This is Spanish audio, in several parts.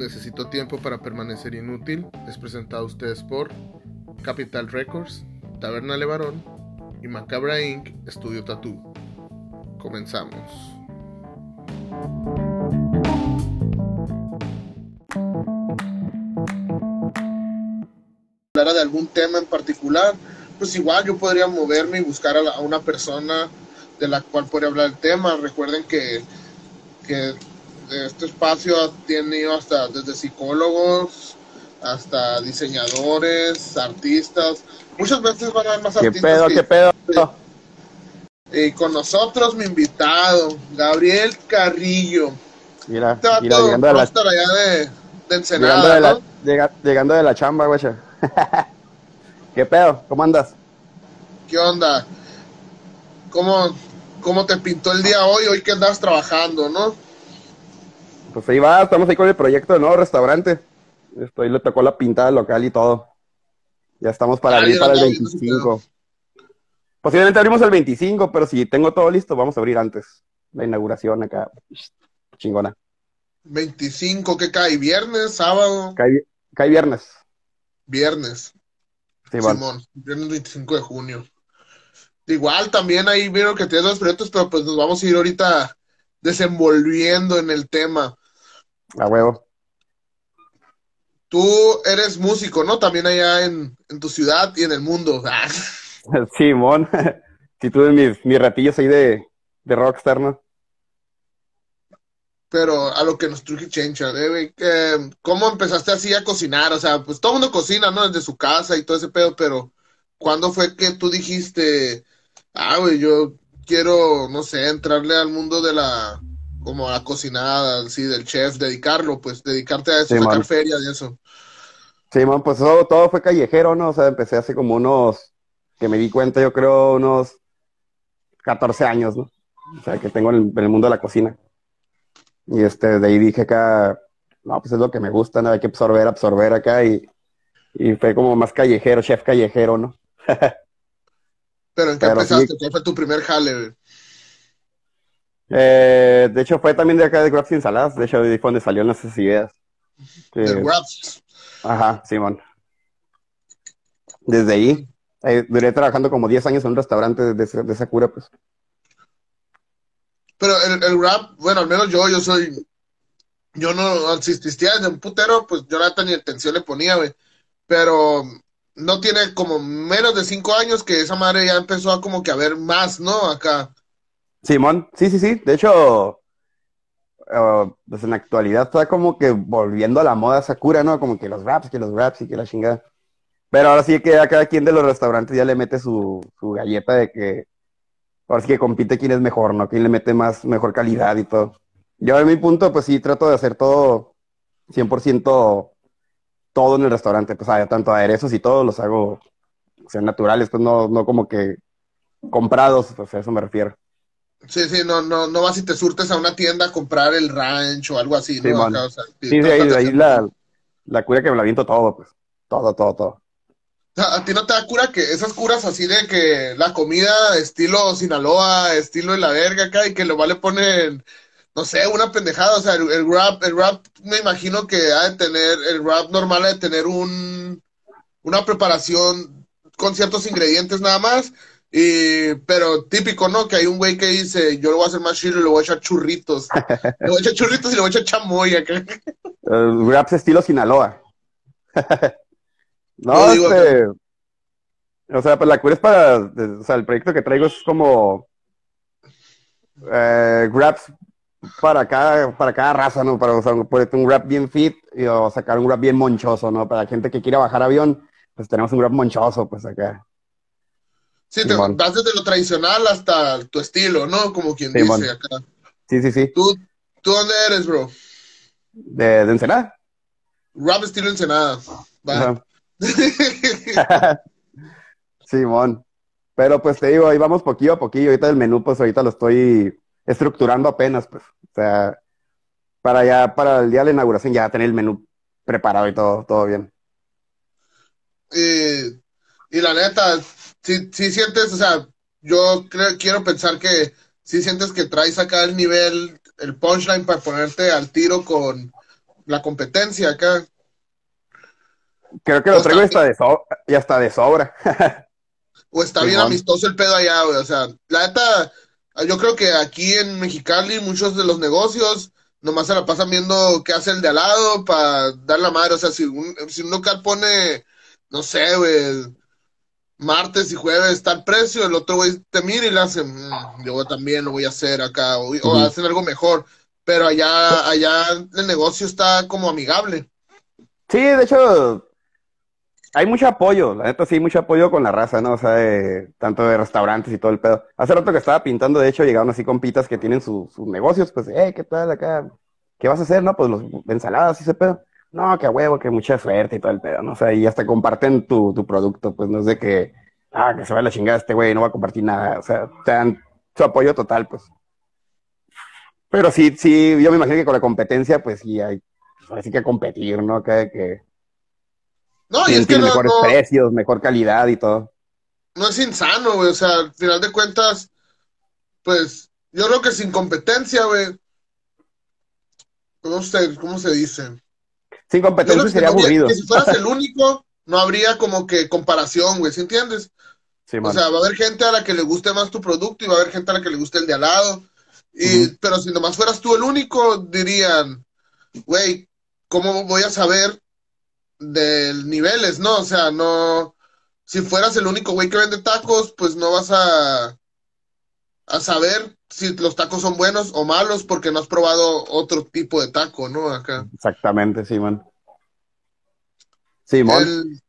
Necesito tiempo para permanecer inútil es presentado a ustedes por Capital Records, Taberna Levarón y Macabra Inc. Estudio Tattoo. Comenzamos. Hablar de algún tema en particular, pues igual yo podría moverme y buscar a una persona de la cual podría hablar el tema. Recuerden que, que este espacio ha tenido hasta desde psicólogos hasta diseñadores, artistas. Muchas veces van a haber más ¿Qué artistas pedo, que- qué pedo? y con nosotros mi invitado, Gabriel Carrillo. Mira, Este mira, llegando de la, allá de, de llegando de la, ¿no? llega- llegando de la chamba, güey. ¿Qué pedo? ¿Cómo andas? ¿Qué onda? ¿Cómo, ¿Cómo te pintó el día hoy? Hoy que andas trabajando, ¿no? Pues ahí va, estamos ahí con el proyecto del nuevo restaurante. Estoy, le tocó la pintada local y todo. Ya estamos para abrir para el andaba viendo ese 25. Posiblemente abrimos el 25, pero si tengo todo listo, vamos a abrir antes. La inauguración acá. Chingona. 25, ¿qué cae? ¿Viernes? ¿Sábado? Cae, cae viernes. Viernes. Sí. Simón, viernes 25 de junio. Igual también ahí vieron que tienes dos proyectos, pero pues nos vamos a ir ahorita desenvolviendo en el tema. A huevo. Tú eres músico, ¿no? También allá en, en tu ciudad y en el mundo. Ah, Simón. Si tuve mis, mis ratillos ahí de, de rockstar, ¿no? Pero a lo que nos truje Chencha, eh, ¿cómo empezaste así a cocinar? O sea, pues todo el mundo cocina, ¿no? Desde su casa y todo ese pedo, pero ¿cuándo fue que tú dijiste, ah, güey, yo quiero, no sé, entrarle al mundo de la, como a la cocinada, así, del chef, dedicarlo, pues, dedicarte a eso, Sí, sacar man. feria de eso? Simón, pues todo, todo fue callejero, ¿no? O sea, empecé hace como unos, que me di cuenta, yo creo, unos 14 años, ¿no? O sea, que tengo en el, en el mundo de la cocina. Y este, de ahí dije acá, no, pues es lo que me gusta, ¿no? Hay que absorber, absorber acá y, y fue como más callejero, chef callejero, ¿no? Pero ¿en qué Pero sí. empezaste? ¿Cuál fue tu primer jale, güey? Eh, de hecho, fue también de acá de Grabs y Ensaladas, de hecho, ahí fue donde salieron esas ideas. Que- Del Raps. Ajá, Simón. Desde ahí, eh, duré trabajando como 10 años en un restaurante de, de- de esa cura, pues. Pero el, el rap, bueno, al menos yo, yo soy, yo no, si existía desde un putero, pues yo nada ni atención le ponía, güey. Pero no tiene como menos de cinco años que esa madre ya empezó a como que a ver más, ¿no? Acá. Simón, sí, sí, sí. De hecho, eh, pues en la actualidad está como que volviendo a la moda Sakura, ¿no? Como que los raps, que los raps y que la chingada. Pero ahora sí que a cada quien de los restaurantes ya le mete su, su galleta de que ahora sí que compite quién es mejor, ¿no? Quién le mete más, mejor calidad y todo. Yo en mi punto, pues sí, trato de hacer todo 100% todo en el restaurante. Pues ah, tanto aderezos y todo los hago, o sea, naturales, pues no, no como que comprados, pues a eso me refiero. Sí, sí, no, no, no vas y te surtes a una tienda a comprar el ranch o algo así, ¿no? Acá, o sea, Sí, sí, ahí, de ahí la, la cura que me la viento todo, pues. Todo, todo, todo. ¿A ti no te da cura que esas curas así de que la comida estilo Sinaloa, estilo de la verga acá y que lo le ponen, no sé, una pendejada? O sea, el, el rap, el rap me imagino que ha de tener, el rap normal ha de tener un, una preparación con ciertos ingredientes nada más. Y, pero típico, ¿no? Que hay un güey que dice, yo lo voy a hacer más chido y le voy a echar churritos. Le voy a echar churritos y le voy a echar chamoy acá. Raps estilo Sinaloa. no, digo este. O sea, pues la cura es para. O sea, el proyecto que traigo es como. Eh, raps para cada, para cada raza, ¿no? Para o sea, ponerte un rap bien fit y o sacar un rap bien monchoso, ¿no? Para la gente que quiera bajar avión, pues tenemos un rap monchoso, pues acá. Sí, te vas desde lo tradicional hasta tu estilo, ¿no? Como quien dice acá. Sí, sí, sí. ¿Tú, ¿Tú dónde eres, bro? De, de Ensenada. Rap estilo Ensenada. Va. Simón. Pero pues te digo, ahí vamos poquillo a poquillo. Ahorita el menú, pues ahorita lo estoy estructurando apenas, pues. O sea, para ya, para el día de la inauguración ya tener el menú preparado y todo, todo bien. Y, y la neta, si, si sientes, o sea, yo creo, quiero pensar que si sientes que traes acá el nivel, el punchline para ponerte al tiro con, la competencia acá. Creo que lo traigo hasta de y hasta de sobra. o está bien amistoso el pedo allá, güey. O sea, la neta, yo creo que aquí en Mexicali muchos de los negocios nomás se la pasan viendo qué hace el de al lado para dar la madre. O sea, si un, si un local pone, no sé, güey, martes y jueves está el precio, el otro güey te mira y le hace, mm, yo también lo voy a hacer acá, o, hacen algo mejor. Pero allá, allá el negocio está como amigable. Sí, de hecho, hay mucho apoyo, la neta sí, mucho apoyo con la raza, ¿no? O sea, tanto de restaurantes y todo el pedo. Hace rato que estaba pintando, de hecho, llegaron así compitas que tienen sus negocios, pues, eh, ¿qué tal acá? ¿Qué vas a hacer, no? Pues los ensaladas y ese pedo. No, que a huevo, que mucha suerte y todo el pedo, ¿no? O sea, y hasta comparten tu, tu producto, pues no es de que, ah, que se va la chingada este güey, no va a compartir nada. O sea, te dan su apoyo total, pues. Pero sí, sí, yo me imagino que con la competencia, pues sí hay, pues, que competir, ¿no? Que, que no, y es que no, mejores precios, mejor calidad y todo. No es insano, güey. O sea, al final de cuentas, pues, yo creo que sin competencia, güey. ¿Cómo se, cómo se dice? Sin competencia sería aburrido. Que si fueras el único, no habría como que comparación, güey, ¿sí entiendes? Sí, o sea, va a haber gente a la que le guste más tu producto y va a haber gente a la que le guste el de al lado. Y, Pero si nomás fueras tú el único, dirían, güey, ¿cómo voy a saber de niveles, ¿no? O sea, no, si fueras el único güey que vende tacos, pues no vas a, a saber si los tacos son buenos o malos porque no has probado otro tipo de taco, ¿no? Acá. Exactamente, Simón. Simón.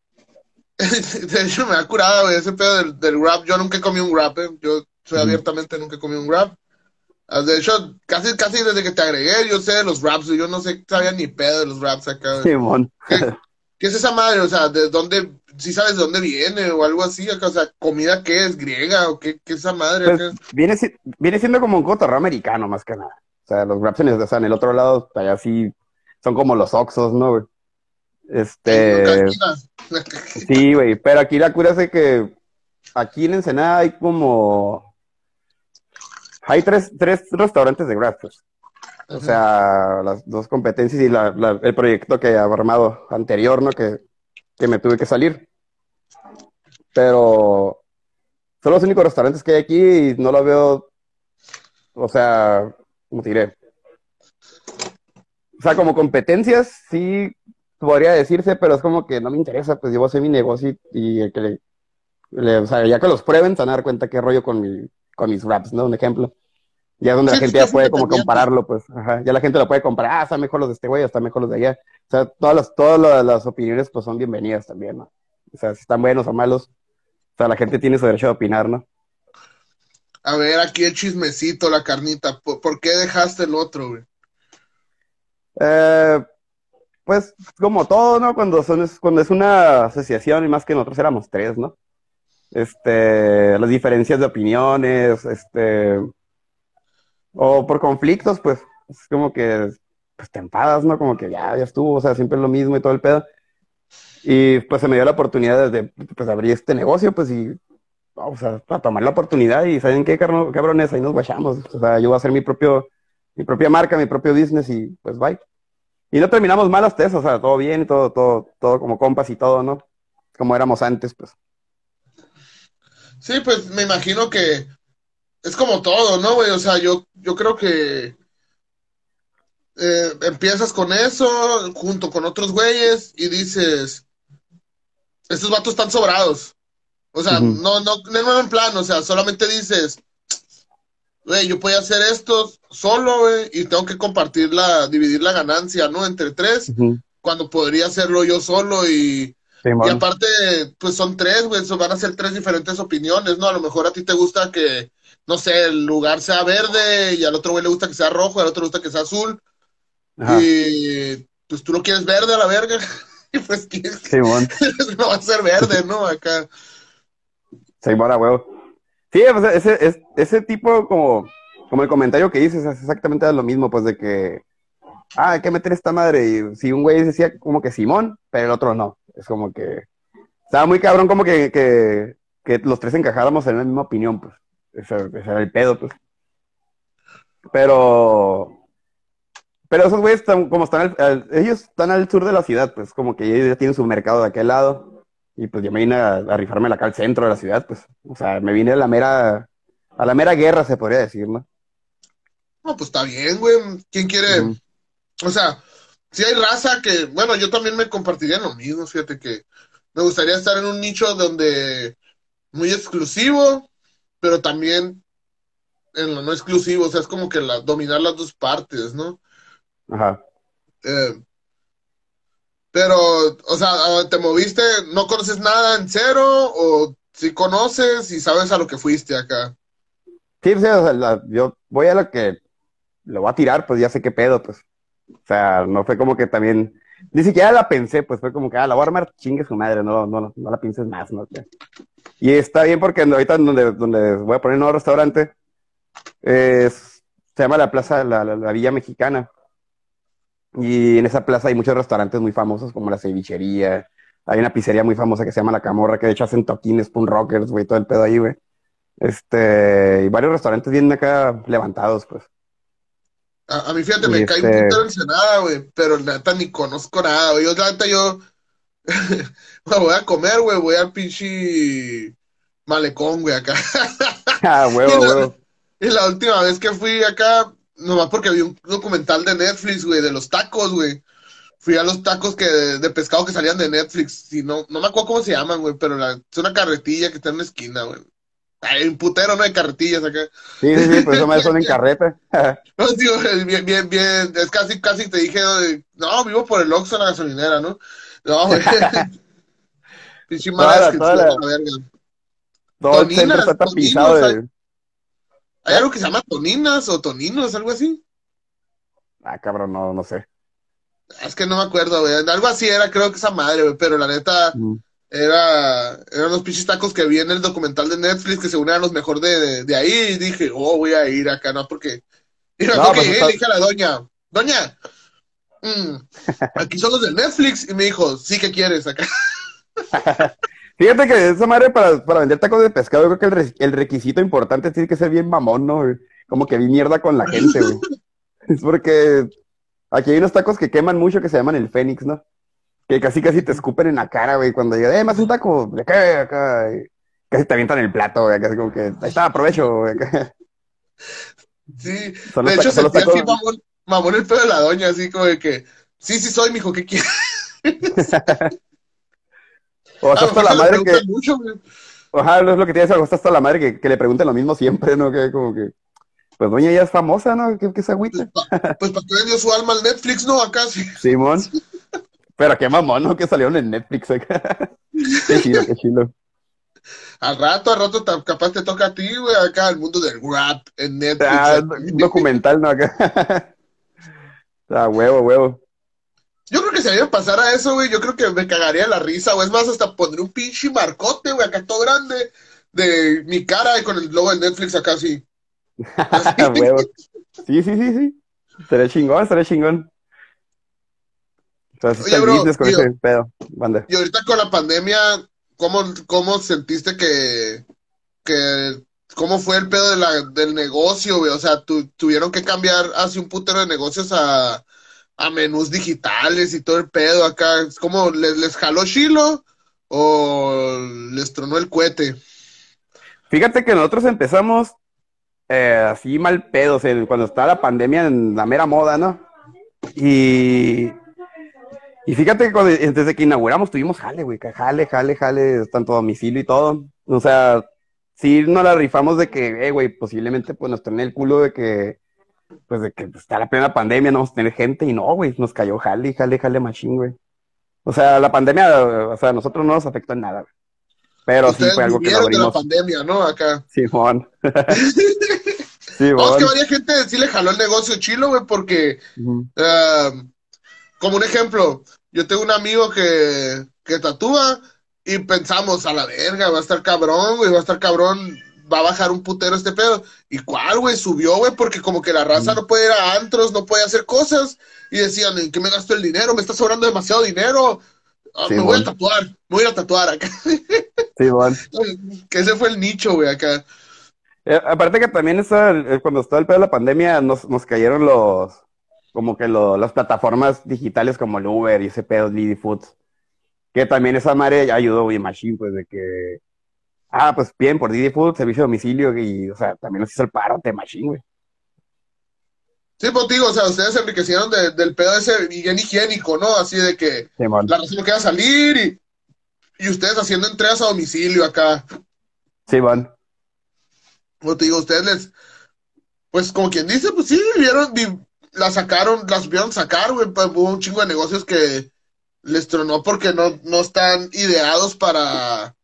de hecho, me ha curado, güey, ese pedo del, del rap. Yo nunca comido un rap, ¿eh? Yo soy abiertamente nunca comido un rap. Ah, de hecho, casi, casi desde que te agregué, yo sé de los raps, yo no sé, sabía ni pedo de los raps acá. Simón. ¿Qué es esa madre? O sea, ¿de dónde, si sabes de dónde viene o algo así? O sea, ¿comida qué es? ¿Griega o qué, qué es esa madre? Pues, viene, viene siendo como un cotorreo americano más que nada. O sea, los raps en, o sea, en el otro lado, allá sí, son como los oxos, ¿no, güey? Este... sí, güey, pero aquí la cura es que aquí en Ensenada hay como... Hay tres, tres restaurantes de rap, pues. O sea, las dos competencias y el proyecto que había armado anterior, ¿no? Que, me tuve que salir. Pero son los únicos restaurantes que hay aquí y no lo veo, o sea, ¿cómo te diré? O sea, como competencias, sí podría decirse, pero es como que no me interesa, pues yo voy a hacer mi negocio y, que le, o sea, ya que los prueben, se van a dar cuenta qué rollo con, mi, con mis raps, ¿no? Un ejemplo. Ya donde la gente ya puede como compararlo, pues, ajá, ya la gente lo puede comparar, ah, está mejor los de este güey, está mejor los de allá. O sea, todas las, todas las, opiniones pues son bienvenidas también, ¿no? O sea, si están buenos o malos, o sea, la gente tiene su derecho de opinar, ¿no? A ver, aquí el chismecito, la carnita, ¿por, qué dejaste el otro, güey? Eh, pues como todo, ¿no? Cuando, son, cuando es una asociación y más que nosotros éramos tres, ¿no? Este, las diferencias de opiniones, este, o por conflictos, pues, es como que, pues, tempadas, ¿no? Como que ya, ya estuvo, o sea, siempre es lo mismo y todo el pedo. Y pues se me dio la oportunidad de, pues, abrir este negocio, pues, y, o sea, para tomar la oportunidad y, ¿saben qué, cabrones? Ahí nos guachamos. O sea, yo voy a hacer mi propio, mi propia marca, mi propio business y, pues, bye. Y no terminamos mal hasta eso, o sea, todo bien, todo, todo, todo como compas y todo, ¿no? Como éramos antes, pues. Sí, pues me imagino que es como todo, ¿no, güey? O sea, yo, yo creo que eh, empiezas con eso junto con otros güeyes y dices, estos vatos están sobrados. O sea, no, no, no en plan, o sea, solamente dices, güey, yo puedo hacer esto solo, güey, y tengo que compartir la, dividir la ganancia, ¿no? Entre tres, cuando podría hacerlo yo solo y, y aparte, pues son tres, güey, van a ser tres diferentes opiniones, ¿no? A lo mejor a ti te gusta que no sé, el lugar sea verde y al otro güey le gusta que sea rojo, y al otro le gusta que sea azul. Y pues tú lo quieres verde a la verga. y pues sí, no va a ser verde, ¿no? Acá. Sí, bueno, huevo. Sí, pues, ese, ese tipo como, como el comentario que dices es exactamente lo mismo, pues de que, ah, hay que meter esta madre. Y si un güey decía como que Simón, pero el otro no. Es como que, estaba muy cabrón como que, que, que los tres encajáramos en la misma opinión, pues. Ese, era el pedo, pues. Pero, Pero esos güeyes, están- como están, al- al- ellos están al sur de la ciudad, pues como que ellos ya tienen su mercado de aquel lado. Y pues yo me vine a, a rifármela acá al centro de la ciudad, pues. O sea, me vine a la mera, a la mera guerra, se podría decir, ¿no? No, pues está bien, güey. ¿Quién quiere? O sea, si hay raza que, bueno, yo también me compartiría lo mismo, fíjate que me gustaría estar en un nicho donde muy exclusivo, pero también en lo no exclusivo, o sea, es como que la, dominar las dos partes, ¿no? Ajá. Eh, pero, o sea, ah, te moviste, no conoces nada en cero, o si conoces y sabes a lo que fuiste acá. Sí, o sea, la- yo voy a lo que lo voy a tirar, pues ya sé qué pedo, pues. O sea, no fue como que también, ni siquiera la pensé, pues fue como que, ah, la voy a armar, chingue su madre, no, no, no la pienses más, ¿no? Y está bien porque ahorita donde, donde voy a poner un nuevo restaurante, es- se llama la Plaza, la, la- la Villa Mexicana. Y en esa plaza hay muchos restaurantes muy famosos, como la cevichería, hay una pizzería muy famosa que se llama La Camorra, que de hecho hacen toquines, pun rockers, güey, todo el pedo ahí, güey. Este, y varios restaurantes vienen acá levantados, pues. A, a mí, fíjate, me cae un putero Ensenada, güey, pero la neta ni conozco nada, güey. Yo, la neta, yo me voy a comer, güey, voy al pinche malecón, güey, acá. Ah, huevo, Y la- huevo. Y la última vez que fui acá, nomás porque vi un documental de Netflix, güey, de los tacos, güey. Fui a los tacos que de pescado que salían de Netflix. Y no, no me acuerdo cómo se llaman, güey, pero la- es una carretilla que está en una esquina, güey. Hay un putero, ¿no? De carretillas acá. Sí, sí, sí, por eso me son en carreta. No, tío, bien, bien, bien. Es casi, casi te dije, eh, no, vivo por el Oxxo en la gasolinera, ¿no? No, güey. Pinche mala Toda la- verga. Todo el Toninas, centro está tapizado toninos, de... Hay algo que se llama toninas o toninos, algo así. Ah, cabrón, no, no sé. Es que no me acuerdo, güey. Algo así era, creo que esa madre, güey. Pero la neta, Mm. Era, eran los pinches tacos que vi en el documental de Netflix que según eran los mejores de, de, de ahí. Y dije, oh, voy a ir acá, ¿no? Porque. Y me No, acuerdo que pues está- dije a la doña, doña, mm, aquí son los de Netflix. Y me dijo, sí, ¿qué quieres acá? Fíjate que esa madre para, para vender tacos de pescado, yo creo que el, el requisito importante tiene que ser bien mamón, ¿no? Como que vi mierda con la gente, güey. Es porque aquí hay unos tacos que queman mucho que se llaman el Fénix, ¿no? Que casi casi te escupen en la cara, güey, cuando digan, eh, más un taco, ¿de qué? Acá, y casi te avientan el plato, güey, casi como que, ahí está, aprovecho, güey. acá. Sí, Son de los hecho sentí así mamón, mamón el pedo de la doña, así como de que, sí, sí soy, mijo, ¿qué quieres? O sea, hasta la madre que, mucho. Ajá, no es lo que dice, hasta la madre que, que le pregunten lo mismo siempre, ¿no? Que como que, pues doña ya es famosa, ¿no? ¿Qué, qué se agüita? Pues para que vendió su alma al Netflix, ¿no? Acá sí. Simón. Pero qué mamón, ¿no? Que salieron en Netflix acá. Qué chido, qué chido. Al rato, al rato capaz te toca a ti, güey, acá el mundo del rap en Netflix. Ah, documental, ¿no? Acá. Ah, huevo, huevo. Yo creo que si a mí me pasara eso, güey, yo creo que me cagaría la risa, güey. Es más, hasta pondré un pinche marcote, güey, acá todo grande, de mi cara y con el logo de Netflix acá así. Ah, huevo. Sí, sí, sí, sí. Seré chingón, seré chingón. Entonces Oye, bro, business con ese pedo. Y ahorita con la pandemia, ¿cómo, cómo sentiste que, que, cómo fue el pedo de la, del negocio, güey? O sea, tu- tuvieron que cambiar hace un putero de negocios a, a menús digitales y todo el pedo acá. ¿Es como les, les jaló chilo o les tronó el cohete? Fíjate que nosotros empezamos eh, así mal pedo, o sea, cuando estaba la pandemia en la mera moda, ¿no? Y, y fíjate que cuando- desde que inauguramos tuvimos jale, güey, que jale, jale, jale, tanto domicilio y todo. O sea, sí nos la rifamos de que, eh, güey, posiblemente pues nos tenía el culo de que, pues de que está la plena pandemia, no vamos a tener gente, y no, güey, nos cayó jale, jale, jale machín, güey. O sea, la pandemia, o sea, a nosotros no nos afectó en nada, güey. Pero sí fue algo que lo de la abrimos. pandemia, ¿no? Acá. Simón. No, es que varias gente sí le jaló el negocio chilo, güey, porque. Ah, como un ejemplo, yo tengo un amigo que, que tatúa y pensamos, a la verga, va a estar cabrón, güey, va a estar cabrón, va a bajar un putero este pedo. ¿Y cuál, güey? Subió, güey, porque como que la raza Mm. no puede ir a antros, no puede hacer cosas. Y decían, ¿en qué me gasto el dinero? Me está sobrando demasiado dinero. Ah, Sí, me voy a tatuar, me voy a tatuar acá. Simón. que ese fue el nicho, güey, acá. Eh, aparte que también está, el- cuando estaba el pedo de la pandemia, nos, nos cayeron los, como que lo, las plataformas digitales como el Uber y ese pedo, Didi Foods, que también esa madre ayudó, güey, Machine, pues, de que, ah, pues bien, por Didi Foods, servicio de domicilio, y, o sea, también nos hizo el paro de Machine, güey. Sí, pues digo, o sea, ustedes se enriquecieron de- del pedo ese bien higiénico, ¿no? Así de que Simón. la raza no queda salir y, y ustedes haciendo entregas a domicilio acá. Simón. Como te digo, ustedes les, pues como quien dice, pues sí, vieron, vi- la sacaron, la supieron sacar, güey, pues, hubo un chingo de negocios que les tronó porque no, no están ideados para,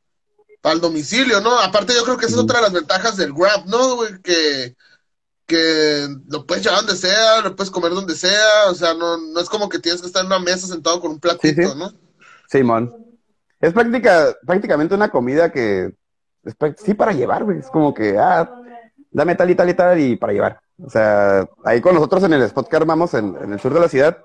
para el domicilio, ¿no? Aparte yo creo que esa es otra de las ventajas del Grab, ¿no, güey? Que, que lo puedes llevar donde sea, lo puedes comer donde sea, o sea, no, no es como que tienes que estar en una mesa sentado con un platito, Sí, sí. ¿no? Simón. Es práctica, prácticamente una comida que es sí para llevar, güey. Es como que, ah, dame tal y tal y tal y para llevar. O sea, ahí con nosotros en el spot que armamos en, en el sur de la ciudad,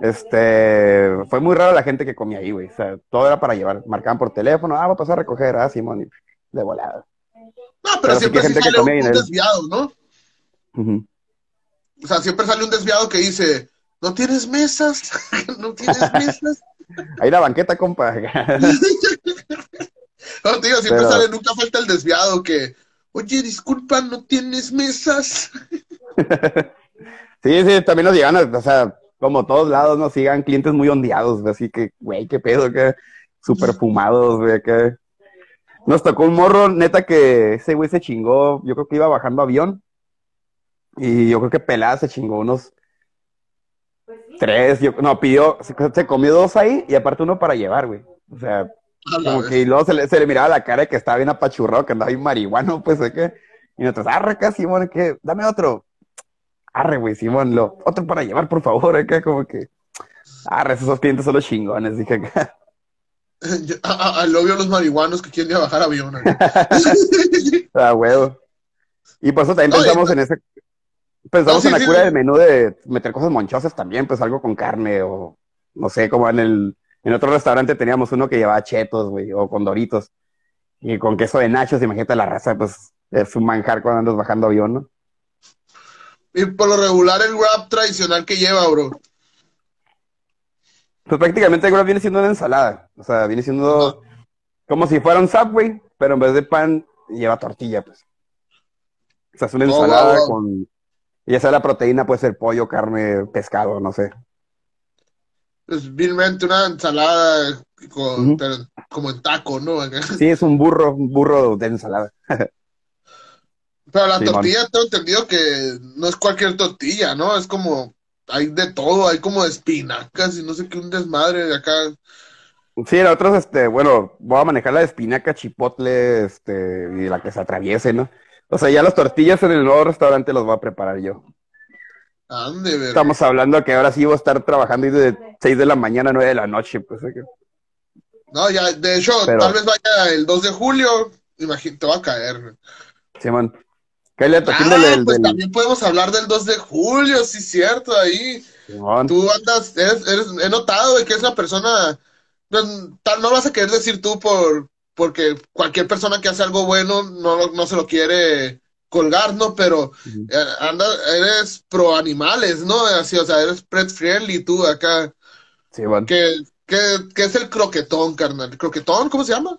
este, fue muy rara la gente que comía ahí, güey. O sea, todo era para llevar. Marcaban por teléfono, ah, voy a pasar a recoger, ah, Simón, y de volada. No, pero, siempre sí gente que sale un, desviado, ¿no? O sea, siempre sale un desviado que dice, ¿no tienes mesas? ¿No tienes mesas? Ahí la banqueta, compa. No, digo, siempre Pero- sale, nunca falta el desviado que, oye, disculpa, ¿no tienes mesas? Sí, sí, también nos llegan, a- o sea, como todos lados nos sigan clientes muy ondeados, güey, así que, güey, qué pedo, que súper fumados, güey, que nos tocó un morro, neta, que ese güey se chingó, yo creo que iba bajando avión, y yo creo que pelada se chingó unos tres, yo, no, pidió, se, se comió dos ahí, y aparte uno para llevar, güey, o sea, como que y luego se le, se le miraba la cara que estaba bien apachurrado, que andaba bien marihuano, pues, de que, y nosotros, arre, acá, Simón, que, dame otro. Arre, güey, Simón, lo, otro para llevar, por favor, acá, como que, arre, esos clientes son los chingones, dije acá. Yo- a- a- Al obvio los marihuanos que quieren ir a bajar avión. Ah, huevo. Y por eso también No, pensamos en ese, pensamos No, sí, en la sí, cura sí. del menú de meter cosas monchosas también, pues algo con carne, o, no sé, como en el, en otro restaurante teníamos uno que llevaba chetos, güey, o con doritos, y con queso de nachos, imagínate la raza, pues, es un manjar cuando andas bajando avión, ¿no? y por lo regular el rap tradicional que lleva, bro. Pues prácticamente el wrap viene siendo una ensalada. O sea, viene siendo como si fuera un Subway, pero en vez de pan lleva tortilla, pues. O sea, es una Oh, ensalada wow, wow. con... Ya sea la proteína, puede ser pollo, carne, pescado, no sé. Es vilmente una ensalada con, Ujú. pero como en taco, ¿no? Sí, es un burro, un burro de ensalada. Pero la Sí, tortilla, tengo entendido que no es cualquier tortilla, ¿no? Es como, hay de todo, hay como espinacas y no sé qué, un desmadre de acá. Sí, nosotros, este, bueno, voy a manejar la de espinaca, chipotle, este, y la que se atraviese, ¿no? O sea, ya las tortillas en el nuevo restaurante los voy a preparar yo. Ande. Estamos hablando que ahora sí voy a estar trabajando ahí de 6 de la mañana a 9 de la noche, pues. No, ya, de hecho, Pero- tal vez vaya el 2 de julio, imagínate, te va a caer. Simón. Cállate a toquín Ah, del, pues del- también podemos hablar del 2 de julio, sí, cierto, ahí. Simón. Tú andas, eres, eres, he notado de que es una persona, no, tal, no vas a querer decir tú por, porque cualquier persona que hace algo bueno no, no se lo quiere colgar, ¿no? Pero eh, anda, eres pro animales, ¿no? Así, o sea, eres pet friendly tú acá. Simón. ¿Qué, qué, qué es el croquetón, carnal? ¿Croquetón? ¿Cómo se llama?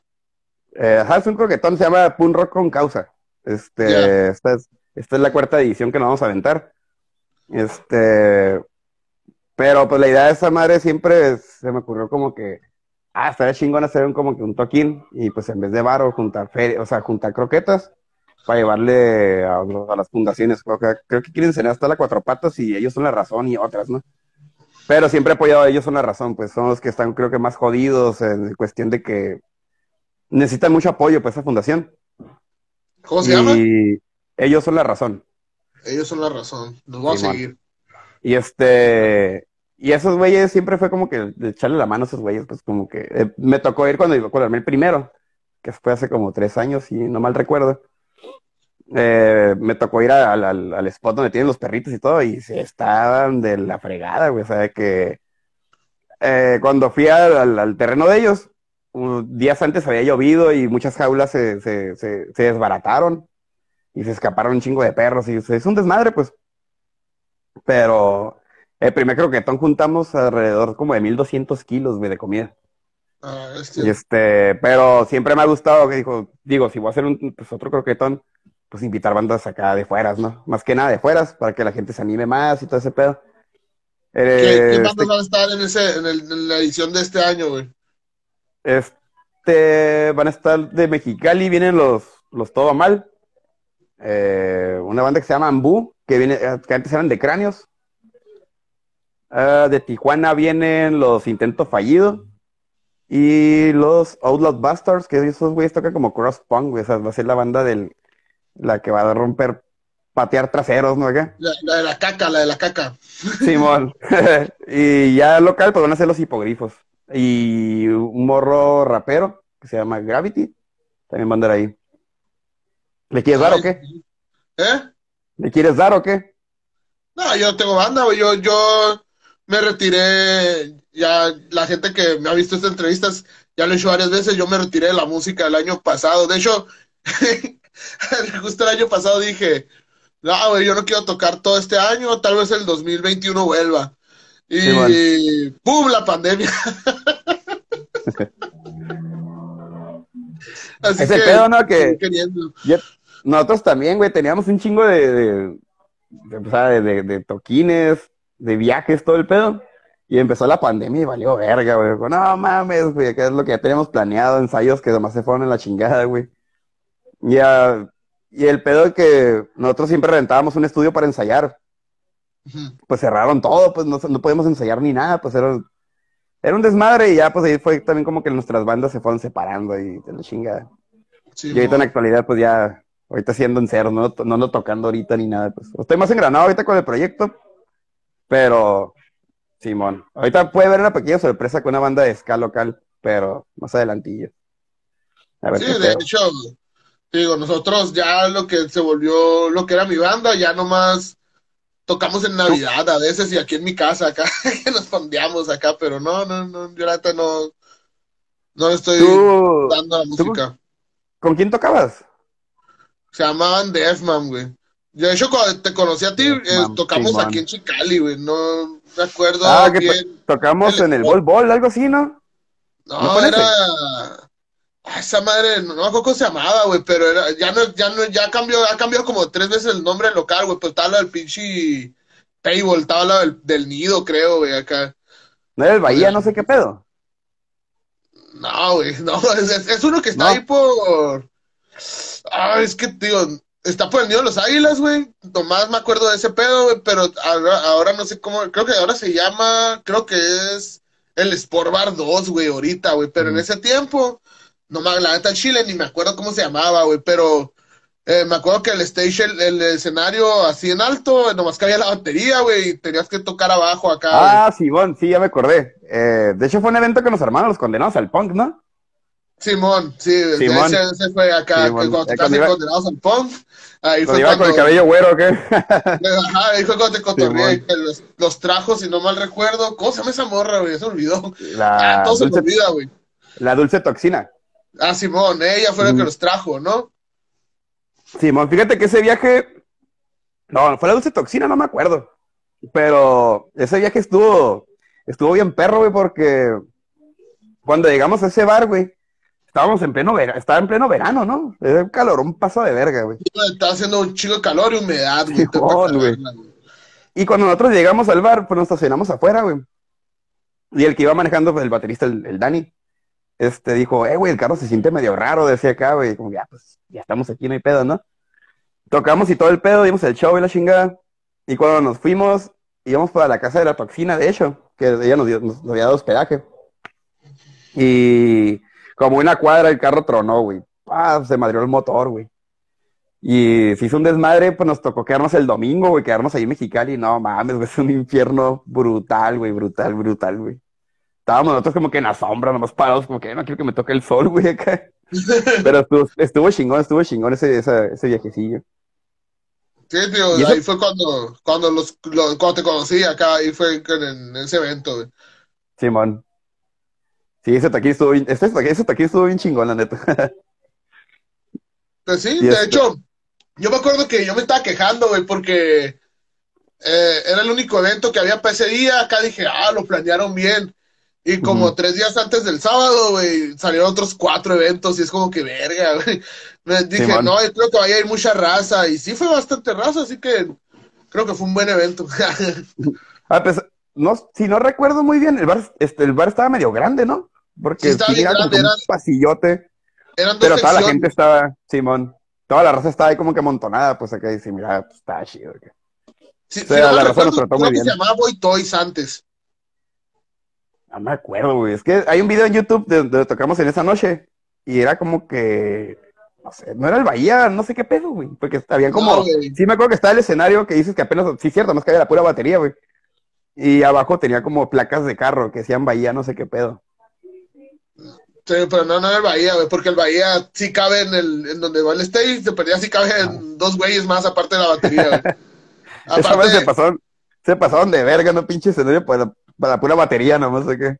Eh, ajá, es un croquetón, se llama Pun Rock con causa. Este, esta es, esta es la cuarta edición que nos vamos a aventar. Este, pero pues la idea de esa madre siempre se me ocurrió como que, ah, estaría chingón hacer un, como que un toquín y pues en vez de varo juntar feria, o sea, juntar croquetas para llevarle a, a las fundaciones. Creo que, creo que quieren enseñar hasta la cuatro patas y ellos son la razón y otras, ¿no? Pero siempre he apoyado a ellos son la razón, pues son los que están creo que más jodidos en cuestión de que necesitan mucho apoyo pues esa fundación. ¿Cómo se llama? Y ellos son la razón. Ellos son la razón. Nos vamos a seguir. Y este, y esos güeyes siempre fue como que echarle la mano a esos güeyes, pues como que eh, me tocó ir cuando, cuando armé el primero, que fue hace como tres años, si no mal recuerdo. Eh, me tocó ir a- al, al- al spot donde tienen los perritos y todo, y se estaban de la fregada, güey. O sea, que eh, cuando fui al, al- terreno de ellos, días antes había llovido y muchas jaulas se, se, se, se desbarataron y se escaparon un chingo de perros y se- es un desmadre, pues. Pero El primer croquetón juntamos alrededor como de 1200 kilos, güey, de comida. Ah, Y este, pero siempre me ha gustado que dijo, digo, si voy a hacer un, pues, otro croquetón, pues invitar bandas acá de fueras, ¿no? Más que nada de fueras, para que la gente se anime más y todo ese pedo. ¿qué, Eh, qué este, bandas van a estar en, ese, en, el- en la edición de este año, güey? este, van a estar de Mexicali, vienen los, los Todo Mal, eh, una banda que se llama Ambú, que viene, eh, que antes eran de Cráneos. Ah, de Tijuana vienen los Intento Fallido. Y los Outlaw Bastards, que esos güeyes tocan como cross punk, güey. O sea, va a ser la banda del, la que va a romper, patear traseros, ¿no? Acá. La, la de la caca, la de la caca. Simón. Y ya local, pues van a ser los hipogrifos. Y un morro rapero que se llama Gravity, también va a andar ahí. ¿Le quieres dar o qué? ¿Eh? ¿Le quieres dar o qué? No, yo no tengo banda. Yo, yo me retiré. Ya la gente que me ha visto estas entrevistas ya lo he hecho varias veces. Yo me retiré de la música el año pasado. De hecho, justo el año pasado dije: No, güey, yo no quiero tocar todo este año. Tal vez el 2021 vuelva. Y Sí, ¡pum! La pandemia. Así Es el que pedo, ¿no? Que- nosotros también, güey, teníamos un chingo de, de, de, toquines, de viajes, todo el pedo. Y empezó la pandemia y valió verga, güey. No mames, güey, acá es lo que ya teníamos planeado, ensayos que además se fueron en la chingada, güey. Y, ah, y el pedo es que nosotros siempre rentábamos un estudio para ensayar. Pues cerraron todo, pues no, no podíamos ensayar ni nada, pues era, era un desmadre y ya pues ahí fue también como que nuestras bandas se fueron separando y de la chingada. Sí, Y ahorita en la actualidad, pues ya, ahorita siendo en cero, no, no ando tocando ahorita ni nada, pues. Estoy más engranado ahorita con el proyecto, pero, Simón, ahorita puede haber una pequeña sorpresa con una banda de ska local, pero más adelantillo. A ver Sí, de hecho, digo, nosotros ya lo que se volvió lo que era mi banda, ya nomás tocamos en Navidad a veces y aquí en mi casa, acá, que nos fondeamos acá, pero no, no, no, yo neta no, no estoy ¿Tú, dando la música. con quién tocabas? Se llamaban Deathman, güey. De hecho, cuando te conocí a ti, eh, tocamos Simón. aquí en Chicali, güey, no me acuerdo Ah, que to- tocamos El- en el Bol Bol, algo así, ¿no? ¿No era. ese? Ah, Esa madre, no, me acuerdo cómo se llamaba, güey, pero era, ya no, ya no, ya cambió, ha cambiado como tres veces el nombre local, güey, pero estaba lo del pinche Payball, estaba lo del, del nido, creo, güey, acá. No era el Bahía, no sé qué pedo. No, güey, no, es, uno que está No. ahí por. Ah, es que, digo, está por el nido de los águilas, güey. Nomás me acuerdo de ese pedo, güey, pero ahora, ahora no sé cómo, creo que ahora se llama, creo que es el Sport Bar 2, güey, ahorita, güey, pero en ese tiempo, no me, la neta, en Chile ni me acuerdo cómo se llamaba, güey, pero eh, me acuerdo que el stage, el, el escenario así en alto, nomás que había la batería, güey, y tenías que tocar abajo acá. Ah, Simón, sí, ya me acordé. Eh, de hecho, fue un evento que nos armaron los condenados al punk, ¿no? Simón, sí, Simón. ese, ese fue acá, Simón. cuando Eh, te cuando iba- condenados al punk, ahí Cuando fue iba con el cuando, cabello güero, ¿o ¿qué? ajá, ahí fue cuando te cotorreé, que los, los trajo, si no mal recuerdo, ¿cómo se llama esa morra, güey? Se olvidó. La Ah, todo se me dulce, olvida, güey. la dulce toxina. Ah, Simón, ella fue la que Ujú. los trajo, ¿no? Simón, fíjate que ese viaje. No, fue la dulce toxina, no me acuerdo. Pero ese viaje estuvo. Estuvo bien perro, güey, porque cuando llegamos a ese bar, güey, estábamos en pleno verano, estaba en pleno verano, ¿no? Era un calorón paso de verga, güey. Estaba haciendo un chico de calor y humedad, güey. Y cuando nosotros llegamos al bar, pues nos estacionamos afuera, güey. Y el que iba manejando, pues, el baterista, el, el Dani, este, dijo, eh, güey, el carro se siente medio raro, decía acá, güey. Como, ya, pues, ya estamos aquí, no hay pedo, ¿no? Tocamos y todo el pedo, dimos el show y la chingada. Y cuando nos fuimos, íbamos para la casa de la toxina, de hecho, que ella nos, dio, nos, había dado hospedaje. Y como una cuadra el carro tronó, güey. Ah, se madrió el motor, güey. Y se hizo un desmadre, pues nos tocó quedarnos el domingo, güey, quedarnos ahí en Mexicali. No mames, güey, es un infierno brutal, güey, brutal, brutal, güey. Estábamos nosotros como que en la sombra, nomás parados, como que no quiero que me toque el sol, güey, acá. Pero estuvo, estuvo chingón, estuvo chingón ese, ese viajecillo. Sí, tío, ahí fue cuando, cuando, los, lo- cuando te conocí acá, ahí fue en, en ese evento, güey. Simón. Sí, ese taquín estuvo bien, ese, taquín- ese taquín estuvo bien chingón, la neta. Pues sí, de este- hecho, yo me acuerdo que yo me estaba quejando, güey, porque eh, era el único evento que había para ese día. Acá dije, ah, lo planearon bien. Y como tres días antes del sábado, güey, salieron otros cuatro eventos y es como que verga, güey. Me dije, no, yo creo que vaya a ir mucha raza. Y sí fue bastante raza, así que creo que fue un buen evento. Ah, pues, no, si no recuerdo muy bien, el bar, este, el bar estaba medio grande, ¿no? Porque Sí, estaba bien tenía como grande, que un era- pasillote, Eran dos pero toda la gente estaba, Simón, toda la raza estaba ahí como que amontonada, pues acá dice, mira, pues está chido. Sí, O sea, la raza nos trató muy bien. se llamaba Boy Toys antes. No me acuerdo, güey. Es que hay un video en YouTube de donde tocamos en esa noche y era como que, no sé, no era el Bahía, no sé qué pedo, güey. Porque había como, No, sí me acuerdo que estaba el escenario que dices que apenas, sí cierto, más que había la pura batería, güey. Y abajo tenía como placas de carro que decían Bahía, no sé qué pedo. Sí, pero no, no era el Bahía, güey, porque el Bahía sí cabe en el, en donde va el stage, de perdida sí cabe en dos güeyes más aparte de la batería, güey. Esa vez se Aparte, pasaron, se pasaron de verga, no pinche escenario para, para la pura batería, nomás sé qué.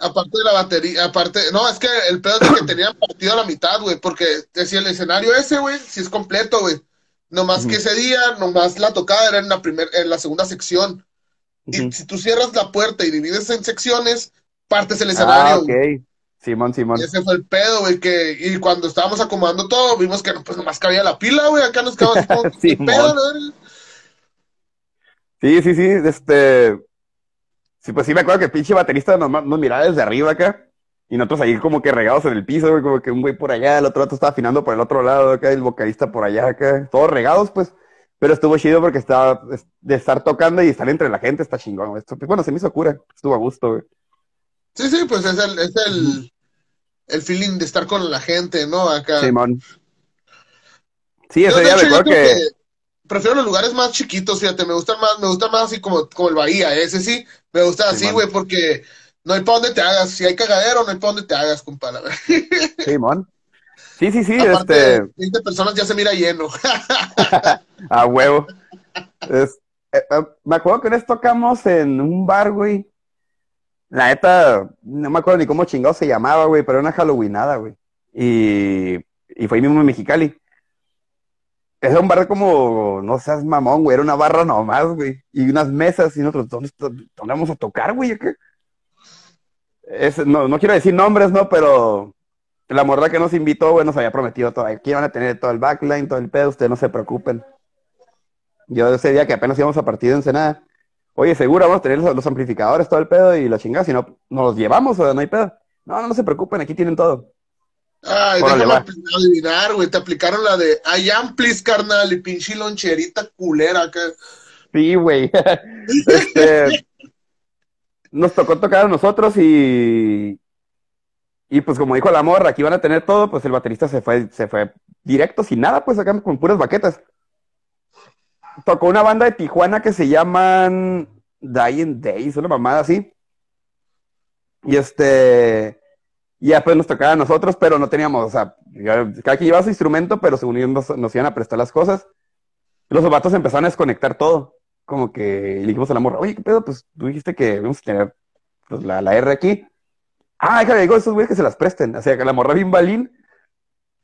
aparte de la batería, aparte, no, es que el pedo es que tenían partido a la mitad, güey, porque decía el escenario ese, güey, si es completo, güey. Nomás que ese día, nomás la tocada era en la primer, en la segunda sección. Y si tú cierras la puerta y divides en secciones, partes el Ah, escenario, ok. güey. Simón, Simón. Y ese fue el pedo, güey, que, y cuando estábamos acomodando todo, vimos que pues nomás cabía la pila, güey, acá nos quedamos como, ¿qué Simón. pedo, no? Sí, sí, sí, este... Sí, pues sí me acuerdo que el pinche baterista nos, nos miraba desde arriba acá. Y nosotros ahí como que regados en el piso, güey, como que un güey por allá, el otro vato estaba afinando por el otro lado acá, el vocalista por allá acá. Todos regados, pues. Pero estuvo chido porque estaba es- de estar tocando y estar entre la gente está chingón, güey. Esto, pues, bueno, se me hizo cura. Estuvo a gusto, güey. Sí, sí, pues es el, es el, el feeling de estar con la gente, ¿no? Acá. Simón. Sí, ese día me hecho, creo que... que prefiero los lugares más chiquitos, fíjate, me gustan más, me gustan más así como, como el Bahía, ese sí, me gusta así, güey, porque no hay para dónde te hagas, si hay cagadero, no hay para dónde te hagas, compadre. Simón. Sí, sí, sí, Aparte, este... 20 personas ya se mira lleno. A huevo. Es- eh, eh, me acuerdo que una vez tocamos en un bar, güey. La neta, no me acuerdo ni cómo chingado se llamaba, güey, pero era una Halloweenada, güey. Y, y fue ahí mismo en Mexicali. Era un bar como, no seas mamón, güey, era una barra nomás, güey. Y unas mesas, y nosotros, ¿dónde, dónde vamos a tocar, güey? ¿Qué? No, no quiero decir nombres, ¿no? Pero la morra que nos invitó, güey, nos había prometido todo. Aquí van a tener todo el backline, todo el pedo, ustedes no se preocupen. Yo ese día que apenas íbamos a partir de Ensenada, oye, seguro vamos a tener los, los amplificadores, todo el pedo y la chingada, si no, nos los llevamos o no hay pedo. No, no, no se preocupen, aquí tienen todo. Ay, Órale, déjame va. adivinar, güey, te aplicaron la de I am please, carnal, y pinche loncherita culera acá. Sí, güey. Este, nos tocó tocar a nosotros y, y pues como dijo la morra, aquí van a tener todo, pues el baterista se fue, se fue directo sin nada, pues acá con puras baquetas. Tocó una banda de Tijuana que se llaman Dying Days, una mamada así. Y este, y ya pues nos tocaba a nosotros, pero no teníamos, o sea, cada quien llevaba su instrumento, pero según ellos nos, iban a prestar las cosas. Los vatos empezaron a desconectar todo. Como que le dijimos a la morra, oye, ¿qué pedo? Pues tú dijiste que vamos a tener pues, la, la R aquí. Ah, déjame digo, esos güeyes que se las presten. O sea, que la morra bien balín.